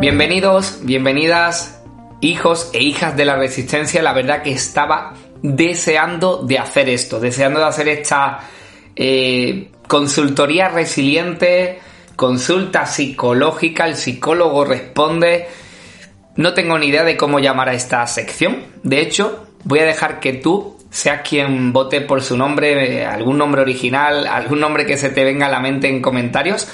Bienvenidos, bienvenidas, hijos e hijas de la resistencia. La verdad que estaba deseando de hacer esto, deseando de hacer esta eh, consultoría resiliente, consulta psicológica, el psicólogo responde. No tengo ni idea de cómo llamar a esta sección. De hecho, voy a dejar que tú seas quien vote por su nombre, algún nombre original, algún nombre que se te venga a la mente en comentarios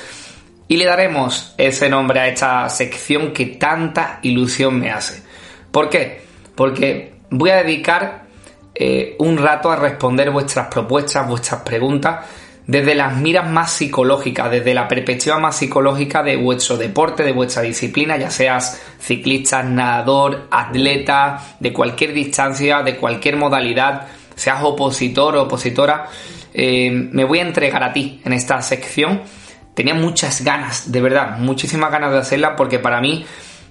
y le daremos ese nombre a esta sección que tanta ilusión me hace. ¿Por qué? Porque voy a dedicar eh, un rato a responder vuestras propuestas, vuestras preguntas, desde las miras más psicológicas, desde la perspectiva más psicológica de vuestro deporte, de vuestra disciplina, ya seas ciclista, nadador, atleta, de cualquier distancia, de cualquier modalidad, seas opositor o opositora, eh, me voy a entregar a ti en esta sección tenía muchas ganas, de verdad, muchísimas ganas de hacerla porque para mí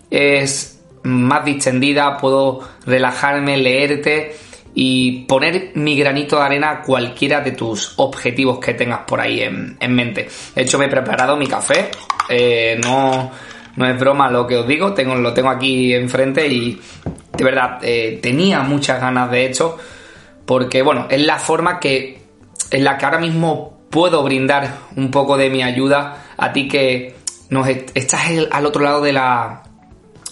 es más distendida, puedo relajarme, leerte y poner mi granito de arena a cualquiera de tus objetivos que tengas por ahí en, mente. De hecho, me he preparado mi café, eh, no, no es broma lo que os digo, tengo, lo tengo aquí enfrente y de verdad eh, tenía muchas ganas de hecho, porque bueno, es la forma que en la que ahora mismo puedo brindar un poco de mi ayuda a ti que nos estás al otro lado de la,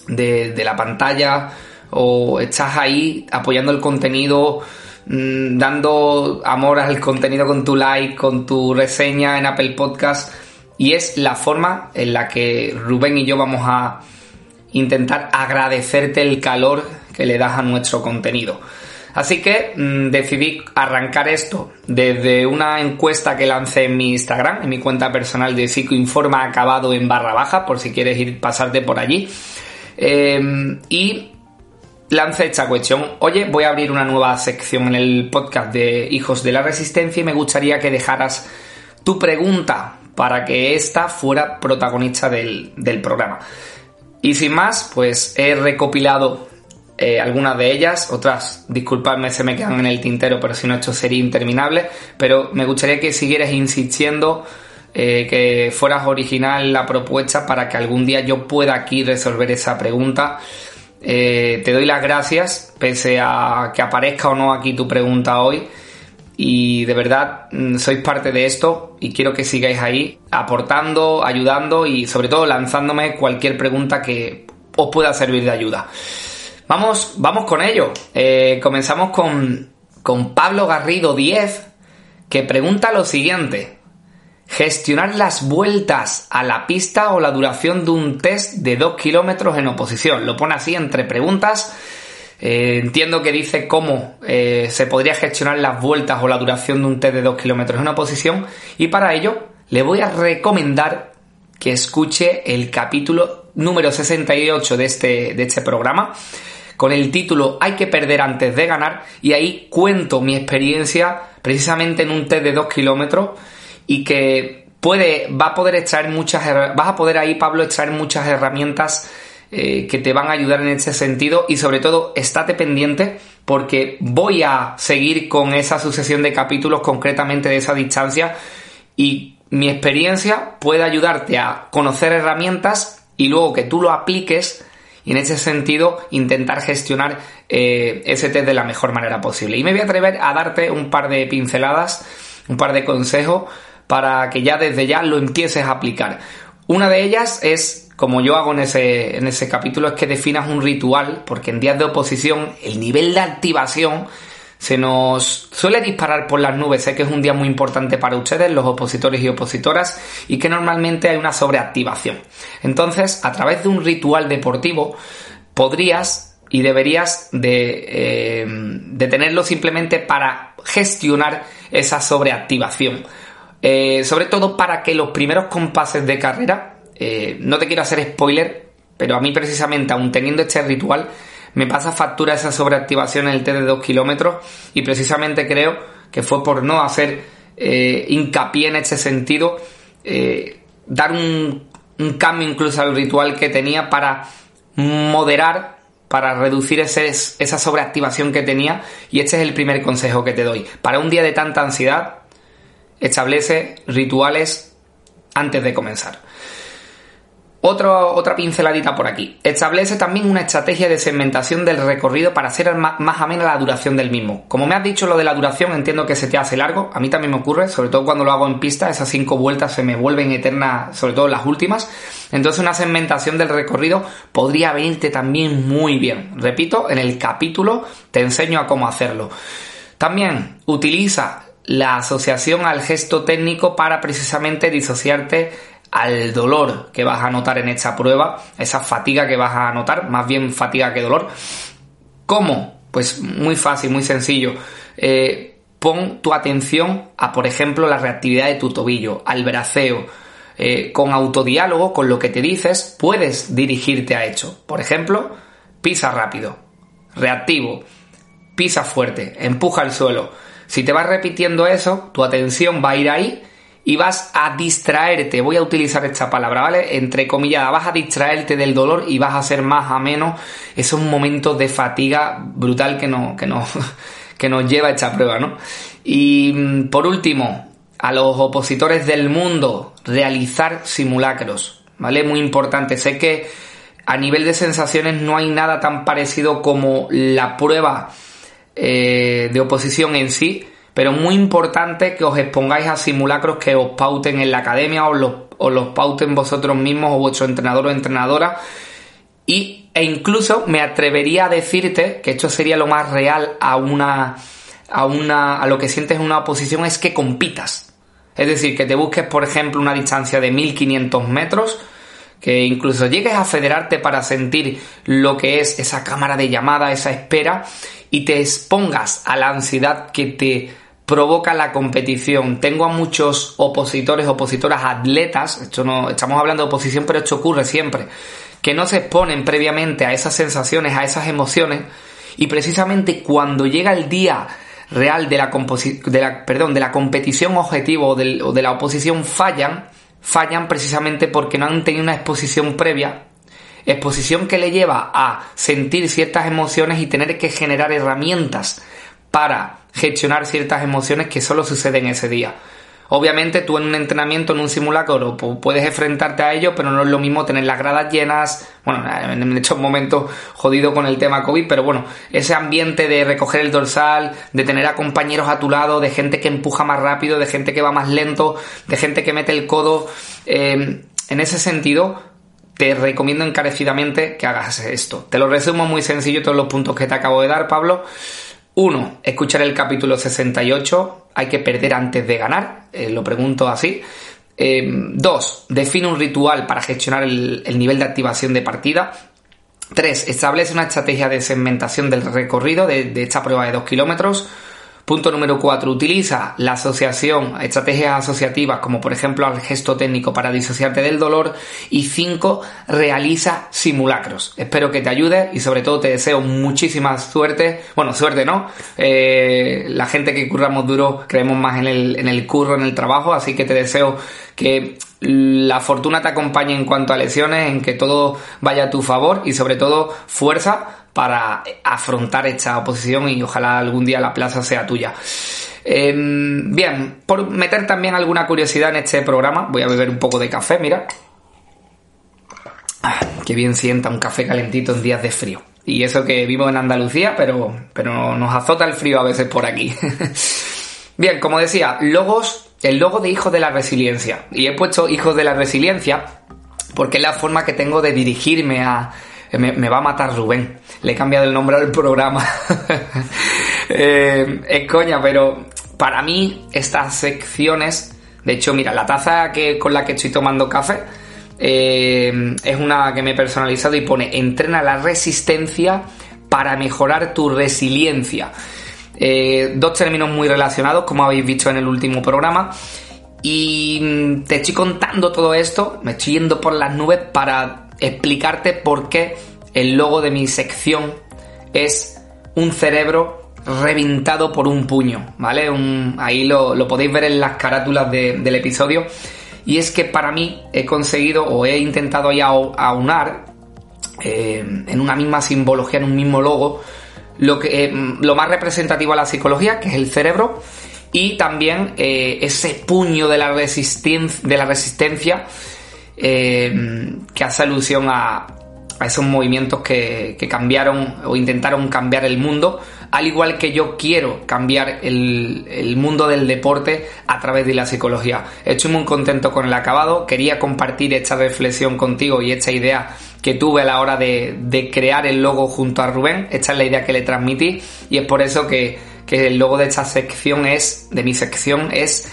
de, la pantalla o estás ahí apoyando el contenido, mm, dando amor al contenido con tu like, con tu reseña en Apple Podcast. Y es la forma en la que Rubén y yo vamos a intentar agradecerte el calor que le das a nuestro contenido. Así que mm, decidí arrancar esto desde una encuesta que lancé en mi Instagram, en mi cuenta personal de psicoinforma acabado en barra baja, por si quieres ir pasarte por allí. Em, y lancé esta cuestión. Oye, voy a abrir una nueva sección en el podcast de Hijos de la Resistencia y me gustaría que dejaras tu pregunta para que esta fuera protagonista del, del programa. Y sin más, pues he recopilado eh, algunas de ellas, otras, disculpadme, se me quedan en el tintero, pero si no, esto sería interminable. Pero me gustaría que siguieras insistiendo, eh, que fueras original la propuesta para que algún día yo pueda aquí resolver esa pregunta. Eh, te doy las gracias, pese a que aparezca o no aquí tu pregunta hoy. Y de verdad mm, sois parte de esto y quiero que sigáis ahí aportando, ayudando y sobre todo lanzándome cualquier pregunta que os pueda servir de ayuda. Vamos, vamos con ello. Eh, comenzamos con, con Pablo Garrido 10, que pregunta lo siguiente. Gestionar las vueltas a la pista o la duración de un test de 2 kilómetros en oposición. Lo pone así entre preguntas. Eh, entiendo que dice cómo eh, se podría gestionar las vueltas o la duración de un test de 2 kilómetros en oposición. Y para ello le voy a recomendar que escuche el capítulo número 68 de este, de este programa con el título Hay que perder antes de ganar y ahí cuento mi experiencia precisamente en un test de 2 kilómetros y que puede, va a poder extraer muchas, vas a poder ahí Pablo extraer muchas herramientas eh, que te van a ayudar en este sentido y sobre todo estate pendiente porque voy a seguir con esa sucesión de capítulos concretamente de esa distancia y mi experiencia puede ayudarte a conocer herramientas y luego que tú lo apliques y en ese sentido intentar gestionar eh, ese test de la mejor manera posible. Y me voy a atrever a darte un par de pinceladas, un par de consejos para que ya desde ya lo empieces a aplicar. Una de ellas es, como yo hago en ese, en ese capítulo, es que definas un ritual, porque en días de oposición el nivel de activación se nos suele disparar por las nubes. Sé que es un día muy importante para ustedes, los opositores y opositoras, y que normalmente hay una sobreactivación. Entonces, a través de un ritual deportivo, podrías y deberías de, eh, tenerlo simplemente para gestionar esa sobreactivación. Eh, sobre todo para que los primeros compases de carrera Eh, no te quiero hacer spoiler, pero a mí precisamente, aún teniendo este ritual, me pasa factura esa sobreactivación en el T de 2 kilómetros y precisamente creo que fue por no hacer eh, hincapié en este sentido, eh, dar un, cambio incluso al ritual que tenía para moderar, para reducir ese, esa sobreactivación que tenía y este es el primer consejo que te doy. Para un día de tanta ansiedad, establece rituales antes de comenzar otra pinceladita por aquí. Establece también una estrategia de segmentación del recorrido para hacer más, más amena la duración del mismo. Como me has dicho lo de la duración, entiendo que se te hace largo. A mí también me ocurre, sobre todo cuando lo hago en pista, esas cinco vueltas se me vuelven eternas, sobre todo las últimas. Entonces una segmentación del recorrido podría venirte también muy bien. Repito, en el capítulo te enseño a cómo hacerlo. También utiliza la asociación al gesto técnico para precisamente disociarte al dolor que vas a notar en esta prueba, esa fatiga que vas a notar, más bien fatiga que dolor. ¿Cómo? Pues muy fácil, muy sencillo. Eh, pon tu atención a, por ejemplo, la reactividad de tu tobillo, al braceo. Eh, con autodiálogo, con lo que te dices, puedes dirigirte a hecho. Por ejemplo, pisa rápido, reactivo, pisa fuerte, empuja el suelo. Si te vas repitiendo eso, tu atención va a ir ahí y vas a distraerte, voy a utilizar esta palabra, ¿vale? Entre comillas, vas a distraerte del dolor y vas a ser más ameno esos momentos de fatiga brutal que, no, que, no, que nos lleva esta prueba, ¿no? Y mm, por último, a los opositores del mundo, realizar simulacros, ¿vale? Muy importante, sé que a nivel de sensaciones no hay nada tan parecido como la prueba eh, de oposición en sí, pero muy importante que os expongáis a simulacros que os pauten en la academia o los, los pauten vosotros mismos o vuestro entrenador o entrenadora. Y, e incluso me atrevería a decirte que esto sería lo más real a una, a una, a lo que sientes en una oposición es que compitas. Es decir, que te busques, por ejemplo, una distancia de 1500 metros, que incluso llegues a federarte para sentir lo que es esa cámara de llamada, esa espera, y te expongas a la ansiedad que te provoca la competición. Tengo a muchos opositores, opositoras, atletas, esto no, estamos hablando de oposición, pero esto ocurre siempre, que no se exponen previamente a esas sensaciones, a esas emociones, y precisamente cuando llega el día real de la, de la, perdón, de la competición objetivo o, o de la oposición fallan, fallan precisamente porque no han tenido una exposición previa exposición que le lleva a sentir ciertas emociones y tener que generar herramientas para gestionar ciertas emociones que solo suceden ese día. Obviamente tú en un entrenamiento, en un simulacro, puedes enfrentarte a ello, pero no es lo mismo tener las gradas llenas, bueno, en estos momentos jodido con el tema COVID, pero bueno, ese ambiente de recoger el dorsal, de tener a compañeros a tu lado, de gente que empuja más rápido, de gente que va más lento, de gente que mete el codo, eh, en ese sentido, te recomiendo encarecidamente que hagas esto. Te lo resumo muy sencillo todos los puntos que te acabo de dar, Pablo. Uno, escuchar el capítulo 68, hay que perder antes de ganar, eh, lo pregunto así. Eh, dos, define un ritual para gestionar el, nivel de activación de partida. Tres, establece una estrategia de segmentación del recorrido de, de esta prueba de 2 kilómetros. Punto número 4. Utiliza la asociación, estrategias asociativas como por ejemplo al gesto técnico para disociarte del dolor. Y 5. Realiza simulacros. Espero que te ayude y sobre todo te deseo muchísima suerte. Bueno, suerte no. Eh, la gente que curramos duro creemos más en el, en el curro, en el trabajo. Así que te deseo que la fortuna te acompañe en cuanto a lesiones, en que todo vaya a tu favor y sobre todo fuerza para afrontar esta oposición y ojalá algún día la plaza sea tuya. Em, bien, por meter también alguna curiosidad en este programa, voy a beber un poco de café, mira. Ah, qué bien sienta un café calentito en días de frío. Y eso que vivo en Andalucía, pero, pero nos azota el frío a veces por aquí. bien, como decía, logos, el logo de Hijos de la Resiliencia. Y he puesto Hijos de la Resiliencia porque es la forma que tengo de dirigirme a, me, va a matar Rubén. Le he cambiado el nombre al programa. Eh, es coña, pero para mí estas secciones, de hecho, mira, la taza que, con la que estoy tomando café eh, es una que me he personalizado y pone entrena la resistencia para mejorar tu resiliencia. Eh, dos términos muy relacionados, como habéis visto en el último programa. Y mm, te estoy contando todo esto, me estoy yendo por las nubes para explicarte por qué el logo de mi sección es un cerebro reventado por un puño, ¿vale? ahí lo, podéis ver en las carátulas del episodio. Y es que para mí he conseguido o he intentado ya aunar eh, en una misma simbología, en un mismo logo, lo, que, eh, lo más representativo a la psicología, que es el cerebro, y también eh, ese puño de la, de la resistencia que hace alusión a, a esos movimientos que, cambiaron o intentaron cambiar el mundo, al igual que yo quiero cambiar el, mundo del deporte a través de la psicología. Estoy muy contento con el acabado, quería compartir esta reflexión contigo y esta idea que tuve a la hora de, crear el logo junto a Rubén, esta es la idea que le transmití y es por eso que, que el logo de esta sección es, de mi sección, es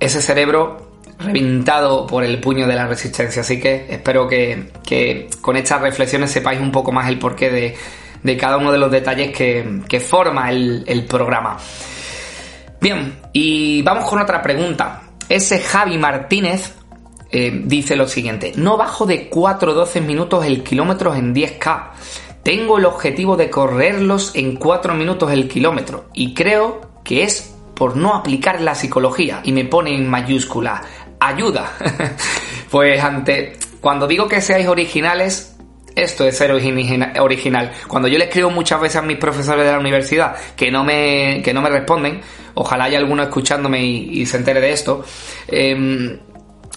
ese cerebro reventado por el puño de la resistencia. Así que espero que, con estas reflexiones sepáis un poco más el porqué de, cada uno de los detalles que, forma el, programa. Bien, y vamos con otra pregunta. Ese Javi Martínez eh, dice lo siguiente, no bajo de 4 o 12 minutos el kilómetro en 10K. Tengo el objetivo de correrlos en 4 minutos el kilómetro y creo que es por no aplicar la psicología y me pone en mayúscula ayuda. pues ante, cuando digo que seáis originales, esto es ser original. Cuando yo le escribo muchas veces a mis profesores de la universidad que no me, que no me responden, ojalá haya alguno escuchándome y, se entere de esto, em,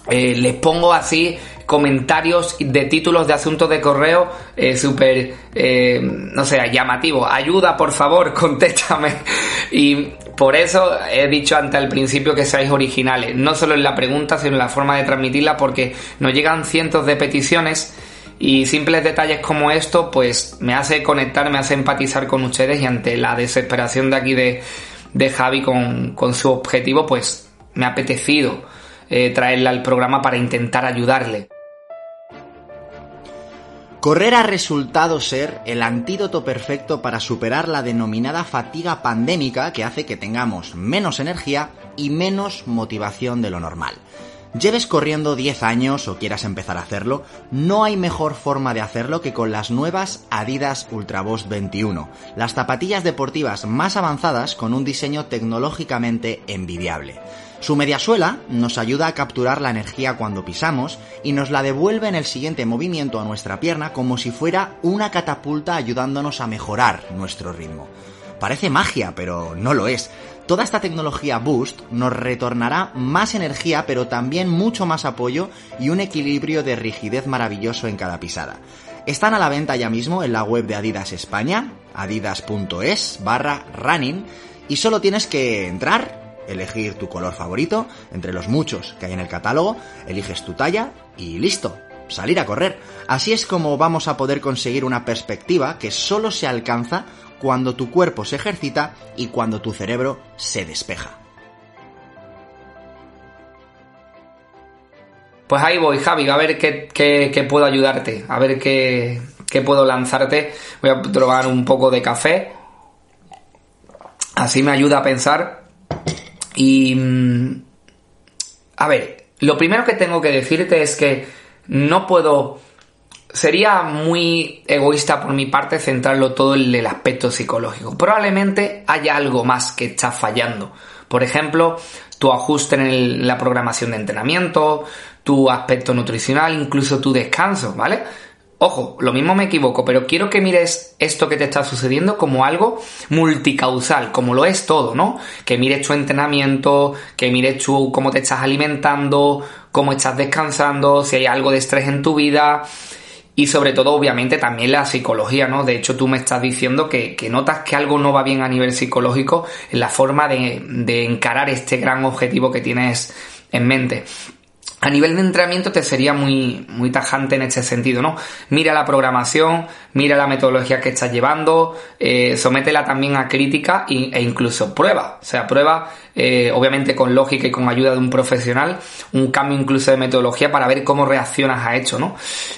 eh, les pongo así comentarios de títulos de asuntos de correo eh, súper, eh, no sé, llamativos. Ayuda, por favor, contéstame. Y por eso he dicho antes al principio que seáis originales, no solo en la pregunta, sino en la forma de transmitirla, porque nos llegan cientos de peticiones y simples detalles como esto, pues me hace conectar, me hace empatizar con ustedes y ante la desesperación de aquí de, Javi con, su objetivo, pues me ha apetecido eh, traerla al programa para intentar ayudarle. Correr ha resultado ser el antídoto perfecto para superar la denominada fatiga pandémica que hace que tengamos menos energía y menos motivación de lo normal. Lleves corriendo 10 años o quieras empezar a hacerlo, no hay mejor forma de hacerlo que con las nuevas Adidas Ultraboost 21, las zapatillas deportivas más avanzadas con un diseño tecnológicamente envidiable. Su mediasuela nos ayuda a capturar la energía cuando pisamos y nos la devuelve en el siguiente movimiento a nuestra pierna como si fuera una catapulta ayudándonos a mejorar nuestro ritmo. Parece magia, pero no lo es. Toda esta tecnología Boost nos retornará más energía, pero también mucho más apoyo y un equilibrio de rigidez maravilloso en cada pisada. Están a la venta ya mismo en la web de Adidas España, adidas.es barra running, y solo tienes que entrar, elegir tu color favorito entre los muchos que hay en el catálogo, eliges tu talla y listo, salir a correr. Así es como vamos a poder conseguir una perspectiva que solo se alcanza cuando tu cuerpo se ejercita y cuando tu cerebro se despeja. Pues ahí voy, Javi, a ver qué, puedo ayudarte, a ver qué, puedo lanzarte. Voy a probar un poco de café. Así me ayuda a pensar y... Mm, a ver, lo primero que tengo que decirte es que no puedo... Sería muy egoísta por mi parte centrarlo todo en el aspecto psicológico. Probablemente haya algo más que está fallando. Por ejemplo, tu ajuste en la programación de entrenamiento, tu aspecto nutricional, incluso tu descanso, ¿vale? Ojo, lo mismo me equivoco, pero quiero que mires esto que te está sucediendo como algo multicausal, como lo es todo, ¿no? Que mires tu entrenamiento, que mires tú cómo te estás alimentando, cómo estás descansando, si hay algo de estrés en tu vida y sobre todo, obviamente, también la psicología, ¿no? De hecho, tú me estás diciendo que, notas que algo no va bien a nivel psicológico en la forma de, de encarar este gran objetivo que tienes en mente. A nivel de entrenamiento te sería muy, muy tajante en este sentido, ¿no? Mira la programación, mira la metodología que estás llevando, eh, sométela también a crítica e incluso prueba. O sea, prueba, eh, obviamente con lógica y con ayuda de un profesional, un cambio incluso de metodología para ver cómo reaccionas a esto, ¿no?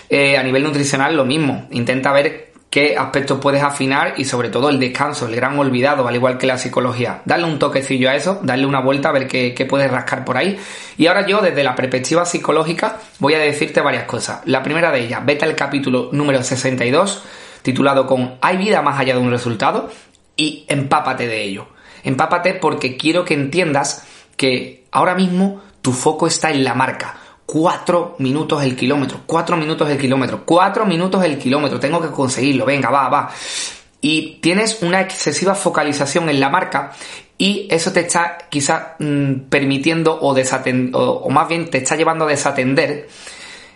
Eh, a nivel nutricional lo mismo. Intenta ver qué aspectos puedes afinar y sobre todo el descanso, el gran olvidado, al igual que la psicología. Darle un toquecillo a eso, darle una vuelta a ver qué, qué, puedes rascar por ahí. Y ahora yo, desde la perspectiva psicológica, voy a decirte varias cosas. La primera de ellas, vete al capítulo número 62, titulado con ¿Hay vida más allá de un resultado? y empápate de ello. Empápate porque quiero que entiendas que ahora mismo tu foco está en la marca. Cuatro minutos el kilómetro, cuatro minutos el kilómetro, cuatro minutos el kilómetro, tengo que conseguirlo, venga, va, va. Y tienes una excesiva focalización en la marca y eso te está quizá mm, permitiendo o, o, más bien te está llevando a desatender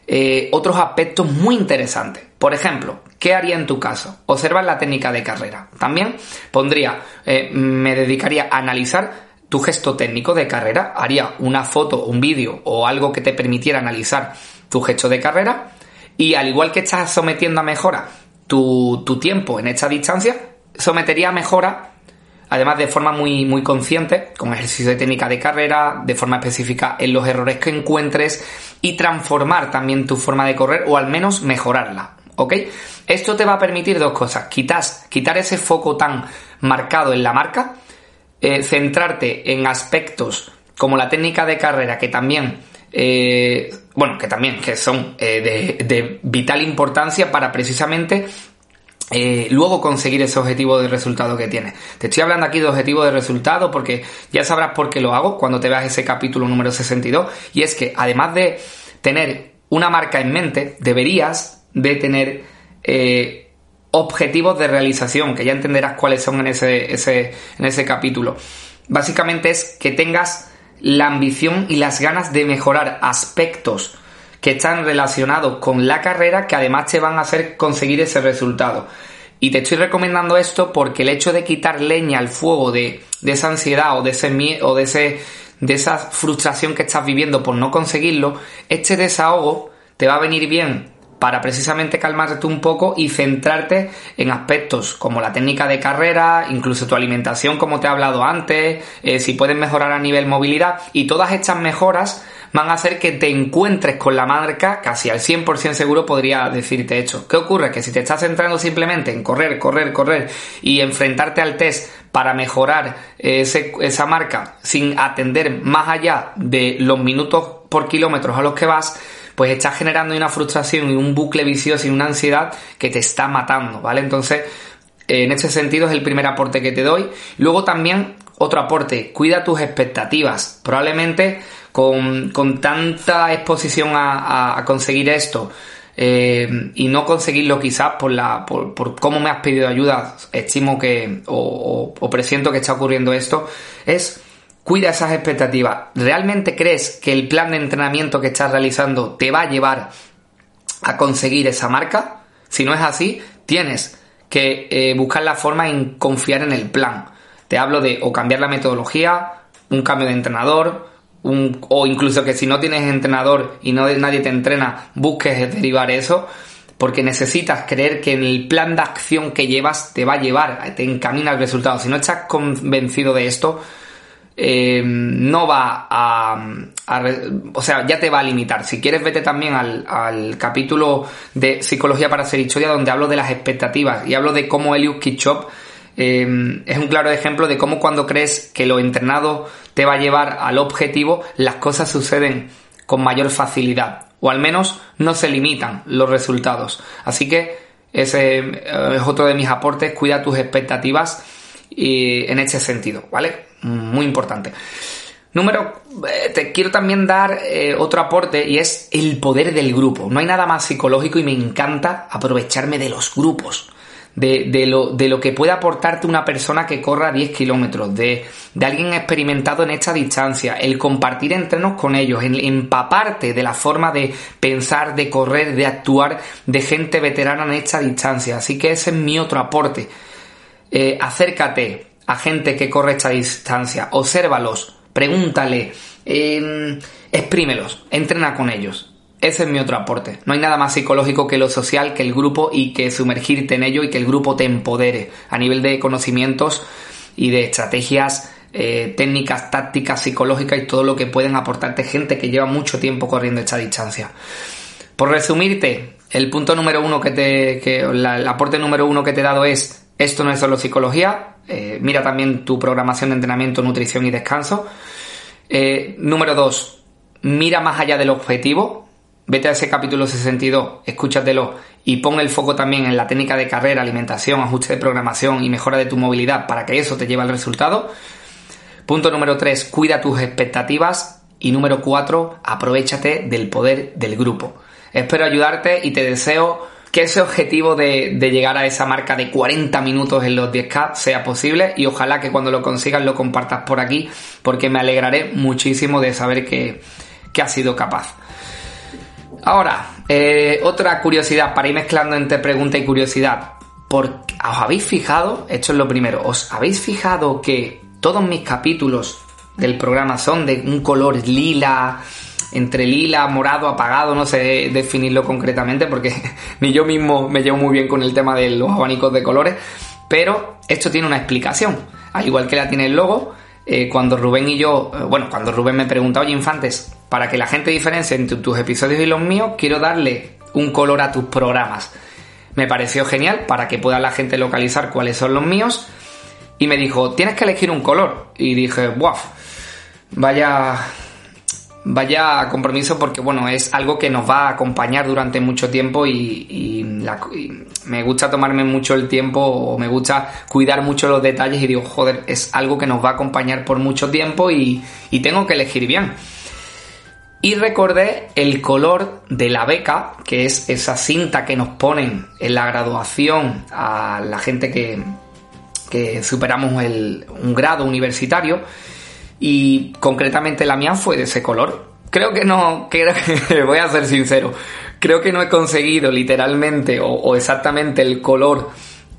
eh, otros aspectos muy interesantes. Por ejemplo, ¿qué haría en tu caso? Observar la técnica de carrera. También pondría, eh, me dedicaría a analizar tu gesto técnico de carrera, haría una foto, un vídeo o algo que te permitiera analizar tu gesto de carrera y al igual que estás sometiendo a mejora tu, tiempo en esta distancia, sometería a mejora además de forma muy, muy consciente, con ejercicio de técnica de carrera, de forma específica en los errores que encuentres y transformar también tu forma de correr o al menos mejorarla. ¿Ok? Esto te va a permitir dos cosas. Quitas, quitar ese foco tan marcado en la marca, eh, centrarte en aspectos como la técnica de carrera, que también, eh, bueno, que también que son eh, de, vital importancia para precisamente luego conseguir ese objetivo de resultado que tienes. Te estoy hablando aquí de objetivo de resultado porque ya sabrás por qué lo hago cuando te veas ese capítulo número 62 y es que además de tener una marca en mente, deberías de tener objetivos de realización, que ya entenderás cuáles son en ese, ese, en ese capítulo. Básicamente es que tengas la ambición y las ganas de mejorar aspectos que están relacionados con la carrera que además te van a hacer conseguir ese resultado. Y te estoy recomendando esto porque el hecho de quitar leña al fuego de, esa ansiedad o de ese miedo o de ese de esa frustración que estás viviendo por no conseguirlo, este desahogo te va a venir bien para precisamente calmarte un poco y centrarte en aspectos como la técnica de carrera, incluso tu alimentación como te he hablado antes, eh, si puedes mejorar a nivel movilidad y todas estas mejoras van a hacer que te encuentres con la marca casi al 100% seguro podría decirte hecho. ¿Qué ocurre? Que si te estás centrando simplemente en correr, correr, correr y enfrentarte al test para mejorar esa marca sin atender más allá de los minutos por kilómetros a los que vas, pues estás generando una frustración y un bucle vicioso y una ansiedad que te está matando, ¿vale? Entonces, en ese sentido es el primer aporte que te doy. Luego también otro aporte, cuida tus expectativas. Probablemente con, tanta exposición a, conseguir esto eh, y no conseguirlo quizás por, la, por, cómo me has pedido ayuda, estimo que o, o, presiento que está ocurriendo esto, es cuida esas expectativas. ¿Realmente crees que el plan de entrenamiento que estás realizando te va a llevar a conseguir esa marca? Si no es así, tienes que eh, buscar la forma en confiar en el plan. Te hablo de o cambiar la metodología, un cambio de entrenador, o incluso que si no tienes entrenador y no, nadie te entrena, busques derivar eso, porque necesitas creer que en el plan de acción que llevas te va a llevar, te encamina al resultado. Si no estás convencido de esto, eh, no va a, O sea, ya te va a limitar. Si quieres, vete también al, capítulo de Psicología para ser historia, donde hablo de las expectativas y hablo de cómo Eliud Kitchop Em, es un claro ejemplo de cómo cuando crees que lo entrenado te va a llevar al objetivo, las cosas suceden con mayor facilidad. O al menos no se limitan los resultados. Así que ese eh, es otro de mis aportes. Cuida tus expectativas en este sentido, ¿vale? Muy importante. Número, eh, te quiero también dar eh, otro aporte y es el poder del grupo. No hay nada más psicológico y me encanta aprovecharme de los grupos de, lo, de lo que puede aportarte una persona que corra 10 kilómetros, de, de alguien experimentado en esta distancia, el compartir entrenos con ellos, el empaparte de la forma de pensar, de correr, de actuar de gente veterana en esta distancia. Así que ese es mi otro aporte. Eh, acércate a gente que corre esta distancia, obsérvalos, pregúntale, eh, exprímelos, entrena con ellos. Ese es mi otro aporte. No hay nada más psicológico que lo social, que el grupo y que sumergirte en ello y que el grupo te empodere a nivel de conocimientos y de estrategias eh, técnicas, tácticas, psicológicas y todo lo que pueden aportarte gente que lleva mucho tiempo corriendo esta distancia. Por resumirte, el punto número uno que te. Que, el aporte número uno que te he dado es. Esto no es solo psicología. Eh, mira también tu programación de entrenamiento, nutrición y descanso. Eh, número dos. Mira más allá del objetivo. Vete a ese capítulo 62, escúchatelo y pon el foco también en la técnica de carrera, alimentación, ajuste de programación y mejora de tu movilidad para que eso te lleve al resultado. Punto número 3, cuida tus expectativas. Y número 4, aprovechate del poder del grupo. Espero ayudarte y te deseo que ese objetivo de, llegar a esa marca de 40 minutos en los 10K sea posible y ojalá que cuando lo consigas lo compartas por aquí porque me alegraré muchísimo de saber que, que has sido capaz. Ahora, eh, otra curiosidad para ir mezclando entre pregunta y curiosidad. ¿Os habéis fijado? Esto es lo primero. ¿Os habéis fijado que todos mis capítulos del programa son de un color lila, entre lila, morado, apagado, no sé definirlo concretamente porque ni yo mismo me llevo muy bien con el tema de los abanicos de colores, pero esto tiene una explicación, al igual que la tiene el logo. Eh, cuando Rubén y yo, eh, bueno, cuando Rubén me pregunta, oye Infantes, para que la gente diferencie entre tus episodios y los míos, quiero darle un color a tus programas. Me pareció genial para que pueda la gente localizar cuáles son los míos y me dijo, tienes que elegir un color. Y dije, ¡buah! Vaya. Vaya compromiso porque bueno, es algo que nos va a acompañar durante mucho tiempo y, me gusta tomarme mucho el tiempo o me gusta cuidar mucho los detalles y digo, joder, es algo que nos va a acompañar por mucho tiempo y, y tengo que elegir bien. Y recordé el color de la beca, que es esa cinta que nos ponen en la graduación a la gente que, que superamos un grado universitario y concretamente la mía fue de ese color. Creo que no, que, voy a ser sincero, creo que no he conseguido literalmente o, exactamente el color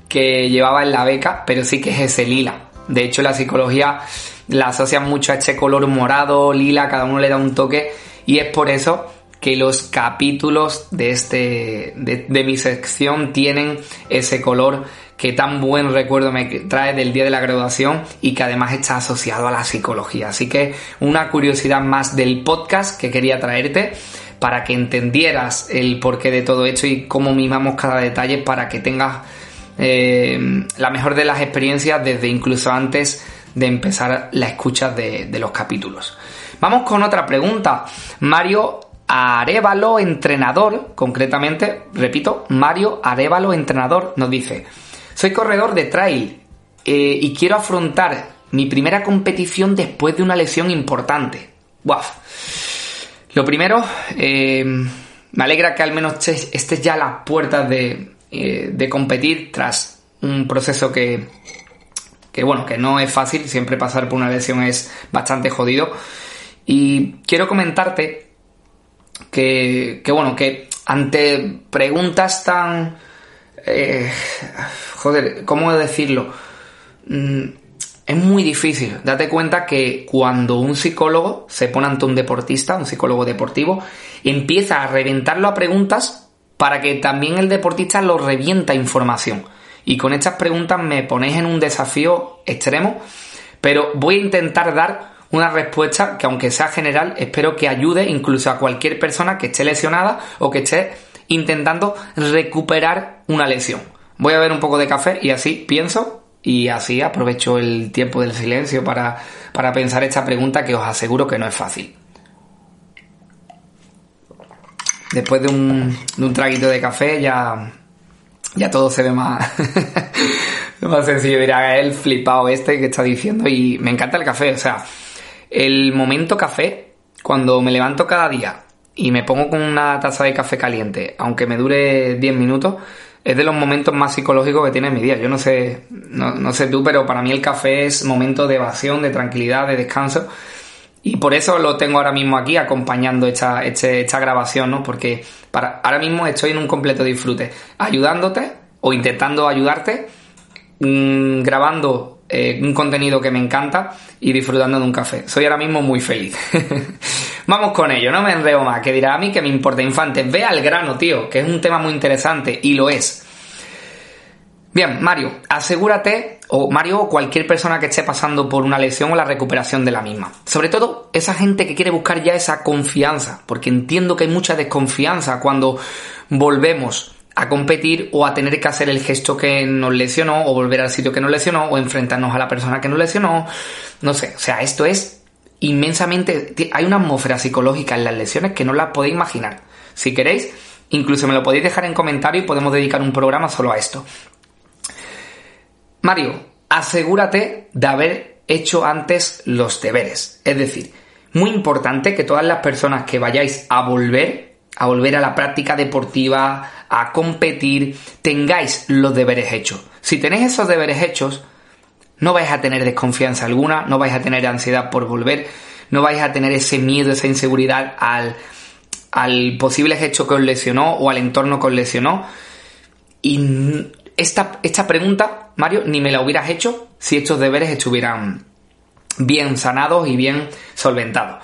que llevaba en la beca, pero sí que es ese lila. De hecho, la psicología la asocia mucho a este color morado, lila, cada uno le da un toque y es por eso que los capítulos de este de, de mi sección tienen ese color que tan buen recuerdo me trae del día de la graduación y que además está asociado a la psicología. Así que una curiosidad más del podcast que quería traerte para que entendieras el porqué de todo esto y cómo mimamos cada detalle para que tengas eh, la mejor de las experiencias desde incluso antes de empezar la escucha de, de los capítulos. Vamos con otra pregunta. Mario Arevalo, entrenador, concretamente, repito, Mario Arevalo, entrenador, nos dice, soy corredor de trail eh, y quiero afrontar mi primera competición después de una lesión importante. ¡Wow! Lo primero, eh, me alegra que al menos estés ya a las puertas de, eh, de competir tras un proceso que, que, bueno, que no es fácil, siempre pasar por una lesión es bastante jodido. Y quiero comentarte que, que bueno, que ante preguntas tan joder, ¿cómo decirlo? Mm, es muy difícil. Date cuenta que cuando un psicólogo se pone ante un deportista, un psicólogo deportivo, empieza a reventarlo a preguntas para que también el deportista lo revienta información. Y con estas preguntas me ponéis en un desafío extremo, pero voy a intentar dar una respuesta que aunque sea general, espero que ayude incluso a cualquier persona que esté lesionada o que esté intentando recuperar una lesión. Voy a ver un poco de café y así pienso y así aprovecho el tiempo del silencio para, pensar esta pregunta que os aseguro que no es fácil. Después de un, un traguito de café ya, ya todo se ve más, más sencillo. Dirá el flipado este que está diciendo y me encanta el café. O sea, el momento café, cuando me levanto cada día y me pongo con una taza de café caliente, aunque me dure 10 minutos, es de los momentos más psicológicos que tiene mi día. Yo no sé, no, sé tú, pero para mí el café es momento de evasión, de tranquilidad, de descanso. Y por eso lo tengo ahora mismo aquí acompañando esta, este, esta grabación, ¿no? Porque para, ahora mismo estoy en un completo disfrute, ayudándote o intentando ayudarte, mm, grabando eh, un contenido que me encanta y disfrutando de un café. Soy ahora mismo muy feliz. Vamos con ello, no me enreo más, que dirá a mí que me importa infante. Ve al grano, tío, que es un tema muy interesante y lo es. Bien, Mario, asegúrate, o Mario o cualquier persona que esté pasando por una lesión o la recuperación de la misma. Sobre todo esa gente que quiere buscar ya esa confianza, porque entiendo que hay mucha desconfianza cuando volvemos a competir o a tener que hacer el gesto que nos lesionó o volver al sitio que nos lesionó o enfrentarnos a la persona que nos lesionó. No sé, o sea, esto es inmensamente... Hay una atmósfera psicológica en las lesiones que no la podéis imaginar. Si queréis, incluso me lo podéis dejar en comentario y podemos dedicar un programa solo a esto. Mario, asegúrate de haber hecho antes los deberes. Es decir, muy importante que todas las personas que vayáis a volver, a volver a la práctica deportiva, a competir, tengáis los deberes hechos. Si tenéis esos deberes hechos, no vais a tener desconfianza alguna, no vais a tener ansiedad por volver, no vais a tener ese miedo, esa inseguridad al, al posible hecho que os lesionó o al entorno que os lesionó. Y esta, esta pregunta, Mario, ni me la hubieras hecho si estos deberes estuvieran bien sanados y bien solventados.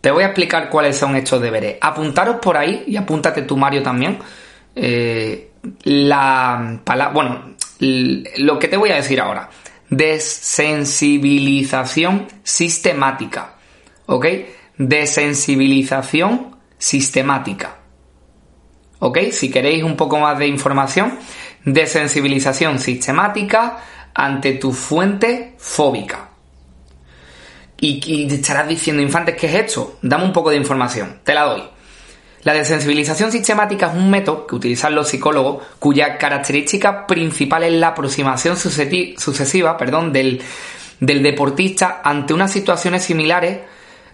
Te voy a explicar cuáles son estos deberes. Apuntaros por ahí y apúntate tú, Mario, también. Eh, la palabra, bueno, lo que te voy a decir ahora. Desensibilización sistemática. ¿Ok? Desensibilización sistemática. ¿Ok? Si queréis un poco más de información, desensibilización sistemática ante tu fuente fóbica. Y, estarás diciendo, infantes, ¿qué es esto? Dame un poco de información, te la doy. La desensibilización sistemática es un método que utilizan los psicólogos cuya característica principal es la aproximación sucesiva perdón, del, del deportista ante unas situaciones similares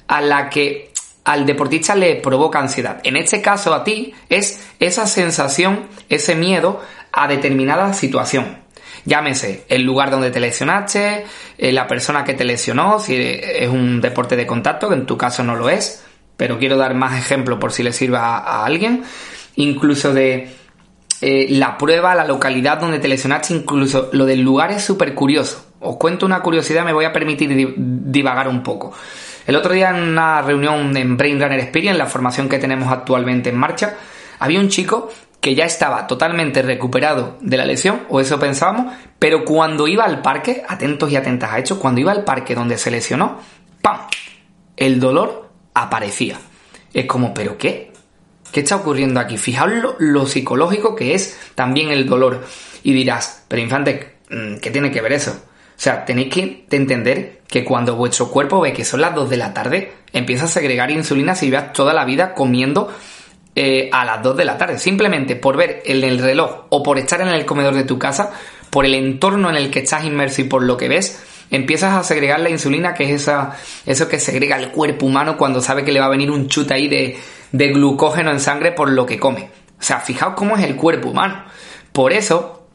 a la que al deportista le provoca ansiedad. En este caso a ti es esa sensación, ese miedo a determinada situación. Llámese el lugar donde te lesionaste, eh, la persona que te lesionó, si es un deporte de contacto, que en tu caso no lo es, pero quiero dar más ejemplos por si le sirva a, alguien, incluso de eh, la prueba, la localidad donde te lesionaste, incluso lo del lugar es súper curioso. Os cuento una curiosidad, me voy a permitir divagar un poco. El otro día en una reunión en Brain Runner Experience, la formación que tenemos actualmente en marcha, había un chico que ya estaba totalmente recuperado de la lesión, o eso pensábamos, pero cuando iba al parque, atentos y atentas a hecho, cuando iba al parque donde se lesionó, ¡pam! El dolor aparecía. Es como, ¿pero qué? ¿Qué está ocurriendo aquí? Fijaos lo, psicológico que es también el dolor. Y dirás, pero infante, mm, ¿qué tiene que ver eso? O sea, tenéis que entender que cuando vuestro cuerpo ve que son las 2 de la tarde, empieza a segregar insulina si veas toda la vida comiendo eh, a las 2 de la tarde. Simplemente por ver el reloj o por estar en el comedor de tu casa, por el entorno en el que estás inmerso y por lo que ves, empiezas a segregar la insulina, que es esa, eso que segrega el cuerpo humano cuando sabe que le va a venir un chute ahí de, de glucógeno en sangre por lo que come. O sea, fijaos cómo es el cuerpo humano. Por eso,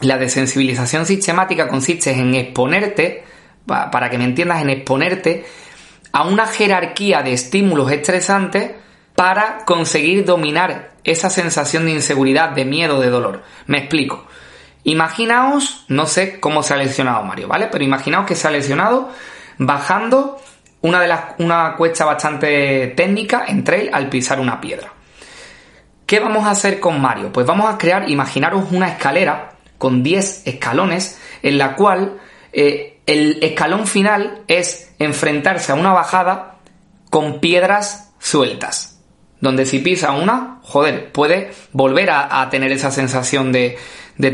la desensibilización sistemática consiste en exponerte, para que me entiendas, en exponerte a una jerarquía de estímulos estresantes para conseguir dominar esa sensación de inseguridad, de miedo, de dolor. Me explico. Imaginaos, no sé cómo se ha lesionado Mario, ¿vale? Pero imaginaos que se ha lesionado bajando una de las una cuesta bastante técnica entre él al pisar una piedra. ¿Qué vamos a hacer con Mario? Pues vamos a crear, imaginaros una escalera con 10 escalones en la cual eh, el escalón final es enfrentarse a una bajada con piedras sueltas donde si pisa una, joder, puede volver a, tener esa sensación de,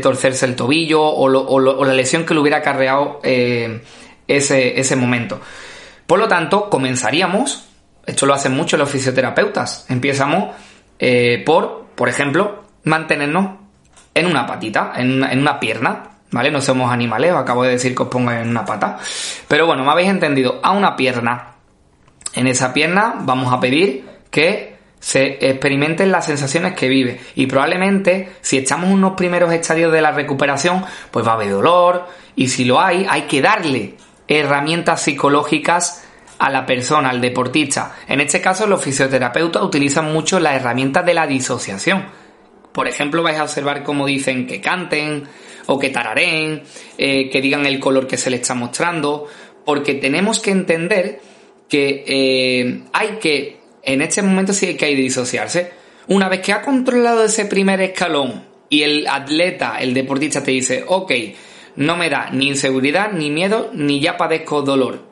torcerse el tobillo o, la lesión que le hubiera acarreado eh, ese, ese momento. Por lo tanto, comenzaríamos, esto lo hacen mucho los fisioterapeutas, empezamos eh, por, por ejemplo, mantenernos en una patita, en una, en una pierna, ¿vale? No somos animales, os acabo de decir que os ponga en una pata. Pero bueno, me habéis entendido, a una pierna. En esa pierna vamos a pedir que se experimenten las sensaciones que vive. Y probablemente, si estamos en unos primeros estadios de la recuperación, pues va a haber dolor. Y si lo hay, hay que darle herramientas psicológicas a la persona, al deportista. En este caso, los fisioterapeutas utilizan mucho las herramientas de la disociación. Por ejemplo, vais a observar cómo dicen que canten o que tararen, eh, que digan el color que se le está mostrando, porque tenemos que entender que eh, hay que en este momento sí hay que disociarse. Una vez que ha controlado ese primer escalón y el atleta, el deportista te dice, ok, no me da ni inseguridad, ni miedo, ni ya padezco dolor.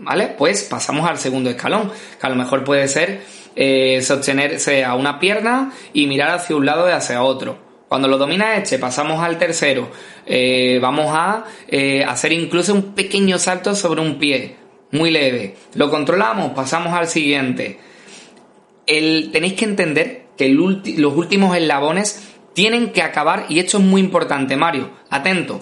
¿Vale? Pues pasamos al segundo escalón, que a lo mejor puede ser eh, sostenerse a una pierna y mirar hacia un lado y hacia otro. Cuando lo domina este, pasamos al tercero. Eh, vamos a eh, hacer incluso un pequeño salto sobre un pie, muy leve. Lo controlamos, pasamos al siguiente. Tenéis que entender que los últimos eslabones tienen que acabar, y esto es muy importante, Mario, atento,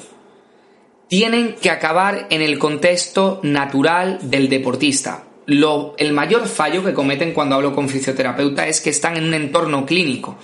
tienen que acabar en el contexto natural del deportista. Lo, el mayor fallo que cometen cuando hablo con fisioterapeuta es que están en un entorno clínico.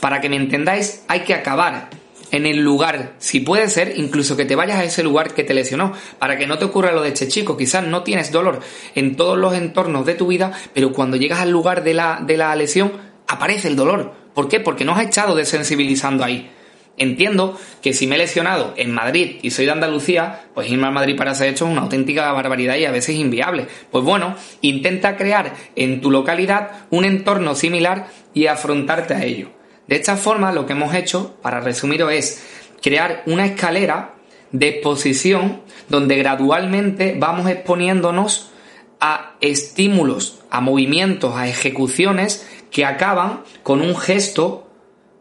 Para que me entendáis, hay que acabar en el lugar, si puede ser, incluso que te vayas a ese lugar que te lesionó, para que no te ocurra lo de este chico. Quizás no tienes dolor en todos los entornos de tu vida, pero cuando llegas al lugar de la, de la lesión, aparece el dolor. ¿Por qué? Porque no has echado desensibilizando ahí. Entiendo que si me he lesionado en Madrid y soy de Andalucía, pues irme a Madrid para hacer hecho es una auténtica barbaridad y a veces inviable. Pues bueno, intenta crear en tu localidad un entorno similar y afrontarte a ello. De esta forma, lo que hemos hecho, para resumirlo, es crear una escalera de exposición donde gradualmente vamos exponiéndonos a estímulos, a movimientos, a ejecuciones que acaban con un gesto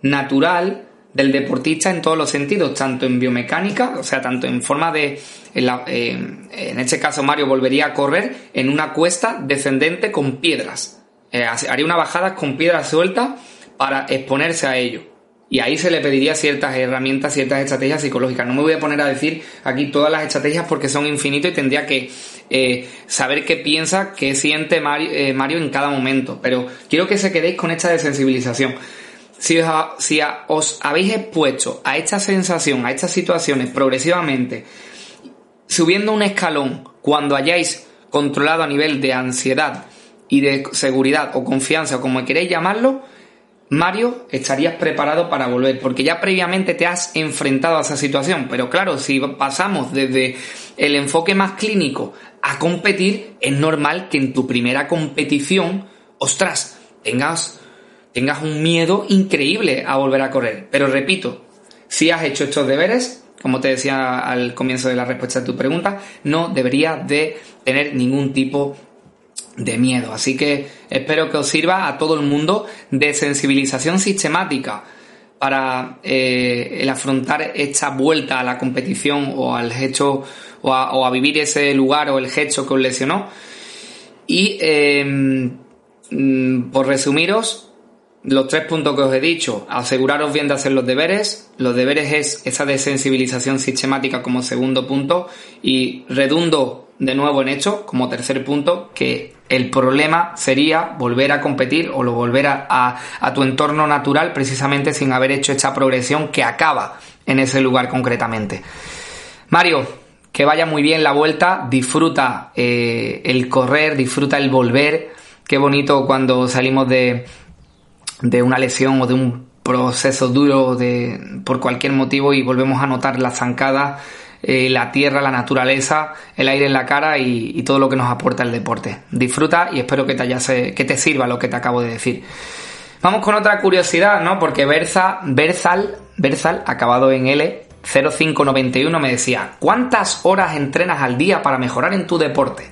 natural del deportista en todos los sentidos, tanto en biomecánica, o sea, tanto en forma de, en, este caso Mario volvería a correr en una cuesta descendente con piedras. Eh, haría una bajada con piedras sueltas para exponerse a ello. Y ahí se le pediría ciertas herramientas, ciertas estrategias psicológicas. No me voy a poner a decir aquí todas las estrategias porque son infinitos y tendría que eh, saber qué piensa, qué siente Mario, eh, Mario, en cada momento. Pero quiero que se quedéis con esta desensibilización. Si, os, habéis expuesto a esta sensación, a estas situaciones progresivamente, subiendo un escalón cuando hayáis controlado a nivel de ansiedad y de seguridad o confianza o como queréis llamarlo, Mario, estarías preparado para volver, porque ya previamente te has enfrentado a esa situación. Pero claro, si pasamos desde el enfoque más clínico a competir, es normal que en tu primera competición, ostras, tengas tengas un miedo increíble a volver a correr. Pero repito, si has hecho estos deberes, como te decía al comienzo de la respuesta a tu pregunta, no debería de tener ningún tipo de miedo. Así que espero que os sirva a todo el mundo de sensibilización sistemática para eh, el afrontar esta vuelta a la competición o al hecho o a, vivir ese lugar o el hecho que os lesionó. Y eh, mm, por resumiros, los tres puntos que os he dicho, aseguraros bien de hacer los deberes. Los deberes es esa desensibilización sistemática como segundo punto y redundo de nuevo en esto como tercer punto que el problema sería volver a competir o lo volver a, a, tu entorno natural precisamente sin haber hecho esta progresión que acaba en ese lugar concretamente. Mario, que vaya muy bien la vuelta, disfruta eh, el correr, disfruta el volver. Qué bonito cuando salimos de, de una lesión o de un proceso duro de, por cualquier motivo y volvemos a notar la zancada, eh, la tierra, la naturaleza, el aire en la cara y, todo lo que nos aporta el deporte. Disfruta y espero que te, haya, que te sirva lo que te acabo de decir. Vamos con otra curiosidad, ¿no? Porque Berza, Berzal, Berzal, acabado en L, 0591 me decía, ¿cuántas horas entrenas al día para mejorar en tu deporte?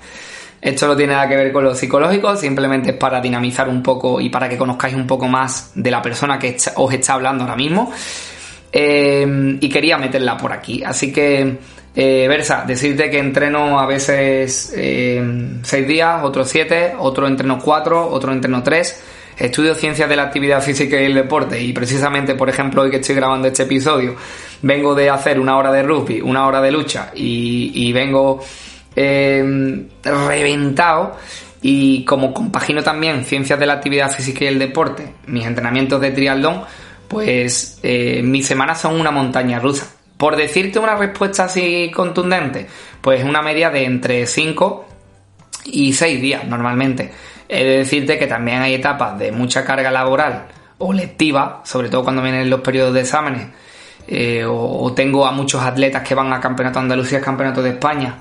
Esto no tiene nada que ver con lo psicológico, simplemente es para dinamizar un poco y para que conozcáis un poco más de la persona que os está hablando ahora mismo. Eh, y quería meterla por aquí. Así que, eh, Versa, decirte que entreno a veces eh, seis días, otros siete, otro entreno cuatro, otro entreno tres. Estudio ciencias de la actividad física y el deporte y precisamente, por ejemplo, hoy que estoy grabando este episodio, vengo de hacer una hora de rugby, una hora de lucha y, y vengo eh, reventado. Y como compagino también ciencias de la actividad física y el deporte, mis entrenamientos de triatlón, pues eh, mis semanas son una montaña rusa. Por decirte una respuesta así contundente, pues una media de entre 5 y 6 días normalmente. He de decirte que también hay etapas de mucha carga laboral o lectiva, sobre todo cuando vienen los periodos de exámenes, eh, o, tengo a muchos atletas que van a Campeonato de Andalucía, Campeonato de España,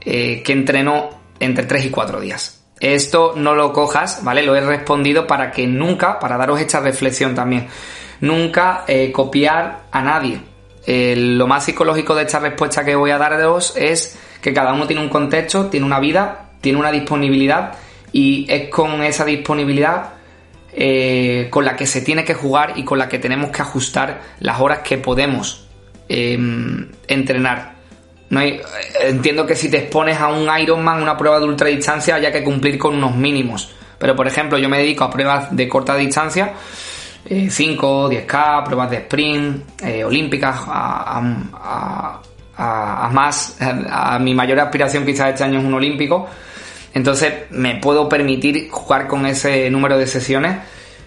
eh, que entreno entre 3 y 4 días. Esto no lo cojas, ¿vale? Lo he respondido para que nunca, para daros esta reflexión también, nunca eh, copiar a nadie. lo más psicológico de esta respuesta que voy a daros es que cada uno tiene un contexto, tiene una vida, tiene una disponibilidad y es con esa disponibilidad eh, con la que se tiene que jugar y con la que tenemos que ajustar las horas que podemos em, entrenar. No hay, entiendo que si te expones a un Ironman, una prueba de ultradistancia, haya que cumplir con unos mínimos. Pero por ejemplo, yo me dedico a pruebas de corta distancia, 5, eh, 10K, pruebas de sprint, eh, olímpicas, a, más, a, mi mayor aspiración quizás este año es un olímpico. Entonces me puedo permitir jugar con ese número de sesiones,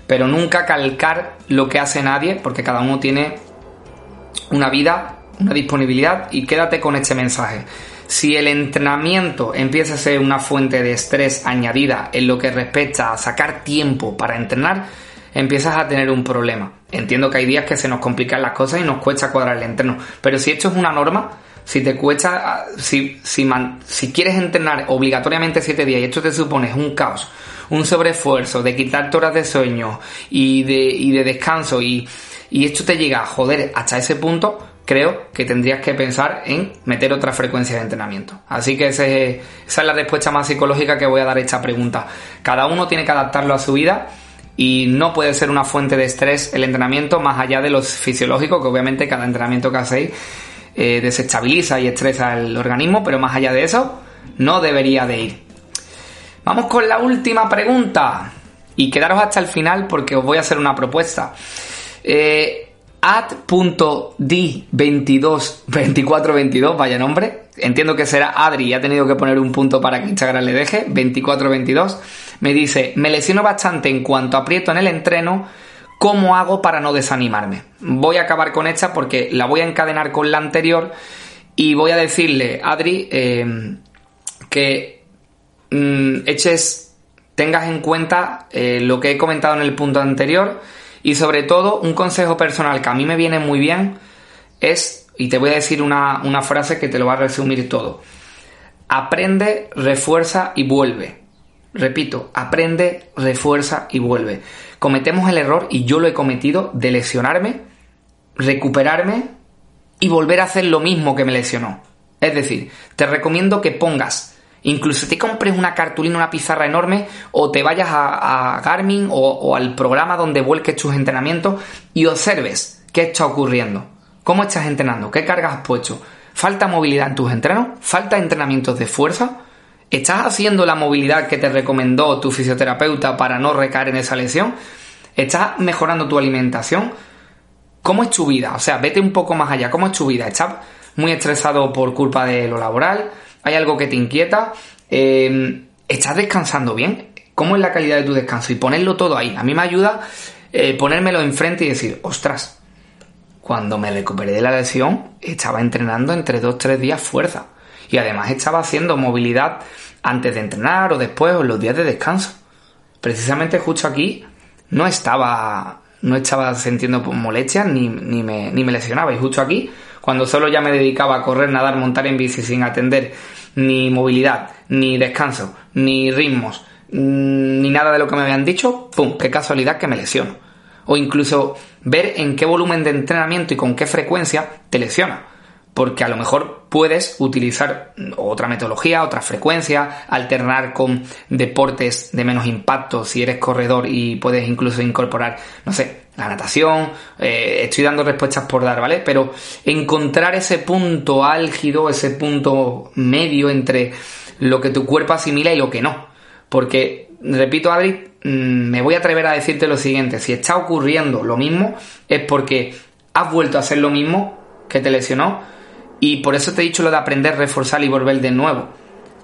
pero nunca calcar lo que hace nadie, porque cada uno tiene una vida, una disponibilidad y quédate con este mensaje. Si el entrenamiento empieza a ser una fuente de estrés añadida en lo que respecta a sacar tiempo para entrenar, empiezas a tener un problema. Entiendo que hay días que se nos complican las cosas y nos cuesta cuadrar el entreno, pero si esto es una norma, si te cuesta, ah, si, si, si quieres entrenar obligatoriamente 7 días y esto te supone un caos, un sobreesfuerzo de quitarte horas de sueño y de, y de descanso y, y esto te llega a joder hasta ese punto, creo que tendrías que pensar en meter otra frecuencia de entrenamiento. Así que esa es la respuesta más psicológica que voy a dar a esta pregunta. Cada uno tiene que adaptarlo a su vida y no puede ser una fuente de estrés el entrenamiento más allá de lo fisiológico, que obviamente cada entrenamiento que hacéis eh, desestabiliza y estresa el organismo, pero más allá de eso, no debería de ir. Vamos con la última pregunta y quedaros hasta el final porque os voy a hacer una propuesta. Eh, ad.d222422, vaya nombre. Entiendo que será Adri y ha tenido que poner un punto para que Instagram le deje. 2422. Me dice, me lesiono bastante en cuanto aprieto en el entreno. ¿Cómo hago para no desanimarme? Voy a acabar con esta porque la voy a encadenar con la anterior y voy a decirle, Adri, eh, que mm, eches, tengas en cuenta eh, lo que he comentado en el punto anterior y sobre todo, un consejo personal que a mí me viene muy bien es, y te voy a decir una, frase que te lo va a resumir todo. Aprende, refuerza y vuelve. Repito, aprende, refuerza y vuelve. Cometemos el error, y yo lo he cometido, de lesionarme, recuperarme y volver a hacer lo mismo que me lesionó. Es decir, te recomiendo que pongas Incluso te compres una cartulina, una pizarra enorme, o te vayas a, Garmin o, al programa donde vuelques tus entrenamientos y observes qué está ocurriendo. ¿Cómo estás entrenando? ¿Qué cargas has puesto? ¿Falta movilidad en tus entrenos? ¿Falta entrenamientos de fuerza? ¿Estás haciendo la movilidad que te recomendó tu fisioterapeuta para no recaer en esa lesión? ¿Estás mejorando tu alimentación? ¿Cómo es tu vida? O sea, vete un poco más allá. ¿Cómo es tu vida? ¿Estás muy estresado por culpa de lo laboral? Hay algo que te inquieta, em, ¿estás descansando bien? ¿Cómo es la calidad de tu descanso? Y ponerlo todo ahí. A mí me ayuda eh, ponérmelo enfrente y decir, ostras, cuando me recuperé de la lesión, estaba entrenando entre 2-3 días fuerza. Y además estaba haciendo movilidad antes de entrenar o después o los días de descanso. Precisamente justo aquí no estaba, no estaba sintiendo molestias ni, ni, me, ni me lesionaba. Y justo aquí cuando solo ya me dedicaba a correr, nadar, montar en bici sin atender ni movilidad, ni descanso, ni ritmos, mm, ni nada de lo que me habían dicho, ¡pum! ¡Qué casualidad que me lesiono! O incluso ver en qué volumen de entrenamiento y con qué frecuencia te lesiona porque a lo mejor puedes utilizar otra metodología, otra frecuencia, alternar con deportes de menos impacto si eres corredor y puedes incluso incorporar, no sé, la natación, eh, estoy dando respuestas por dar, ¿vale? Pero encontrar ese punto álgido, ese punto medio entre lo que tu cuerpo asimila y lo que no. Porque, repito, Adri, mm, me voy a atrever a decirte lo siguiente, si está ocurriendo lo mismo es porque has vuelto a hacer lo mismo que te lesionó y por eso te he dicho lo de aprender, reforzar y volver de nuevo.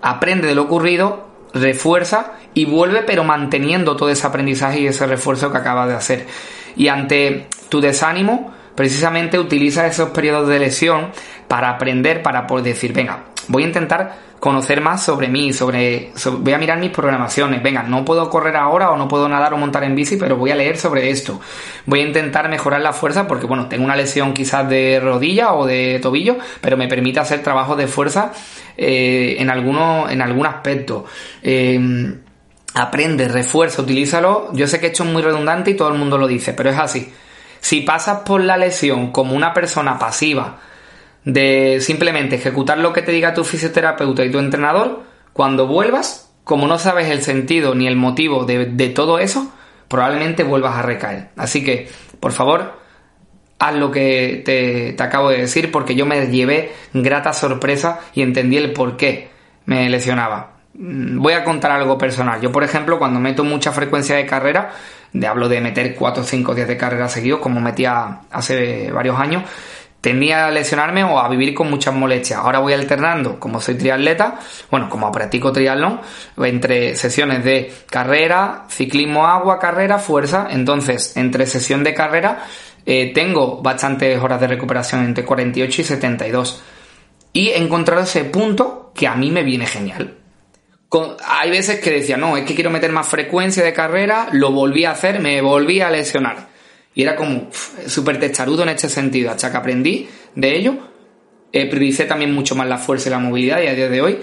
Aprende de lo ocurrido, refuerza y vuelve pero manteniendo todo ese aprendizaje y ese refuerzo que acabas de hacer. Y ante tu desánimo, precisamente utiliza esos periodos de lesión para aprender, para poder decir, venga, voy a intentar conocer más sobre mí, sobre, voy a mirar mis programaciones, venga, no puedo correr ahora o no puedo nadar o montar en bici, pero voy a leer sobre esto. Voy a intentar mejorar la fuerza porque, bueno, tengo una lesión quizás de rodilla o de tobillo, pero me permite hacer trabajo de fuerza eh, en, alguno, en algún aspecto. Em, aprende, refuerza, utilízalo. Yo sé que esto es muy redundante y todo el mundo lo dice, pero es así. Si pasas por la lesión como una persona pasiva, de simplemente ejecutar lo que te diga tu fisioterapeuta y tu entrenador, cuando vuelvas, como no sabes el sentido ni el motivo de, todo eso, probablemente vuelvas a recaer. Así que, por favor, haz lo que te, te acabo de decir porque yo me llevé grata sorpresa y entendí el por qué me lesionaba. Mm, voy a contar algo personal. Yo, por ejemplo, cuando meto mucha frecuencia de carrera, de hablo de meter 4 o 5 días de carrera seguidos, como metía hace varios años, tendía a lesionarme o a vivir con muchas molestias. Ahora voy alternando, como soy triatleta, bueno, como practico triatlón, entre sesiones de carrera, ciclismo agua, carrera, fuerza. Entonces, entre sesión de carrera, eh, tengo bastantes horas de recuperación, entre 48 y 72. Y he encontrado ese punto que a mí me viene genial hay veces que decía, no, es que quiero meter más frecuencia de carrera, lo volví a hacer, me volví a lesionar. Y era como súper testarudo en este sentido, hasta que aprendí de ello. Eh, prioricé también mucho más la fuerza y la movilidad y a día de hoy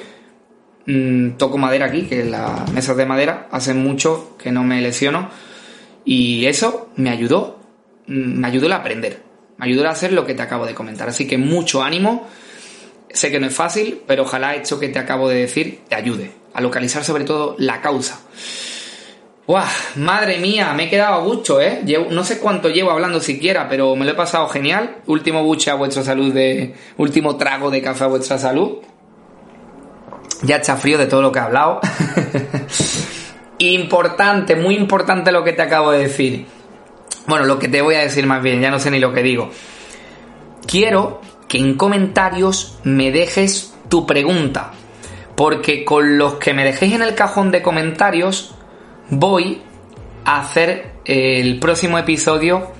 mmm, toco madera aquí, que las mesas de madera hace mucho que no me lesiono. Y eso me ayudó, mm, me ayudó a aprender, me ayudó a hacer lo que te acabo de comentar. Así que mucho ánimo. Sé que no es fácil, pero ojalá esto que te acabo de decir te ayude a localizar sobre todo la causa. ¡Buah! Madre mía, me he quedado a gusto, ¿eh? no sé cuánto llevo hablando siquiera, pero me lo he pasado genial. Último buche a vuestra salud de. Último trago de café a vuestra salud. Ya está frío de todo lo que he hablado. importante, muy importante lo que te acabo de decir. Bueno, lo que te voy a decir más bien, ya no sé ni lo que digo. Quiero que en comentarios me dejes tu pregunta porque con los que me dejéis en el cajón de comentarios voy a hacer el próximo episodio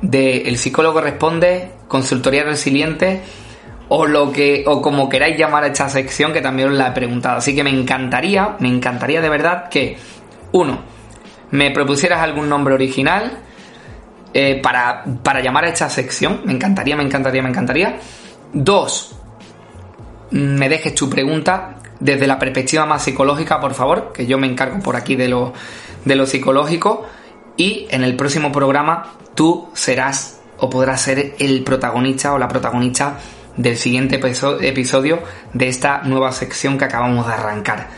de El psicólogo responde, consultoría resiliente o lo que o como queráis llamar a esta sección que también os la he preguntado. Así que me encantaría, me encantaría de verdad que uno me propusieras algún nombre original eh, para, para llamar a esta sección. Me encantaría, me encantaría, me encantaría. Dos, me dejes tu pregunta desde la perspectiva más psicológica, por favor, que yo me encargo por aquí de lo, de lo psicológico. Y en el próximo programa tú serás o podrás ser el protagonista o la protagonista del siguiente episodio de esta nueva sección que acabamos de arrancar.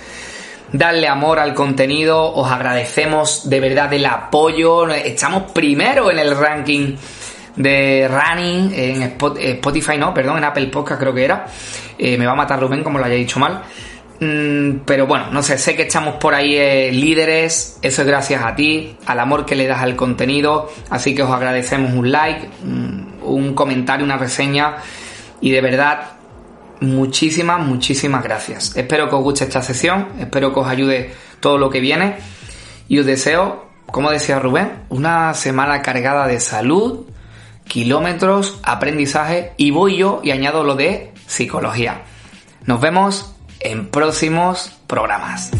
Darle amor al contenido, os agradecemos de verdad el apoyo, estamos primero en el ranking de running en Spotify, no, perdón, en Apple Podcast creo que era. Eh, me va a matar Rubén como lo haya dicho mal. Mm, pero bueno, no sé, sé que estamos por ahí eh, líderes, eso es gracias a ti, al amor que le das al contenido, así que os agradecemos un like, un comentario, una reseña y de verdad muchísimas, muchísimas gracias. Espero que os guste esta sesión, espero que os ayude todo lo que viene y os deseo, como decía Rubén, una semana cargada de salud, kilómetros, aprendizaje y voy yo y añado lo de psicología. Nos vemos en próximos programas.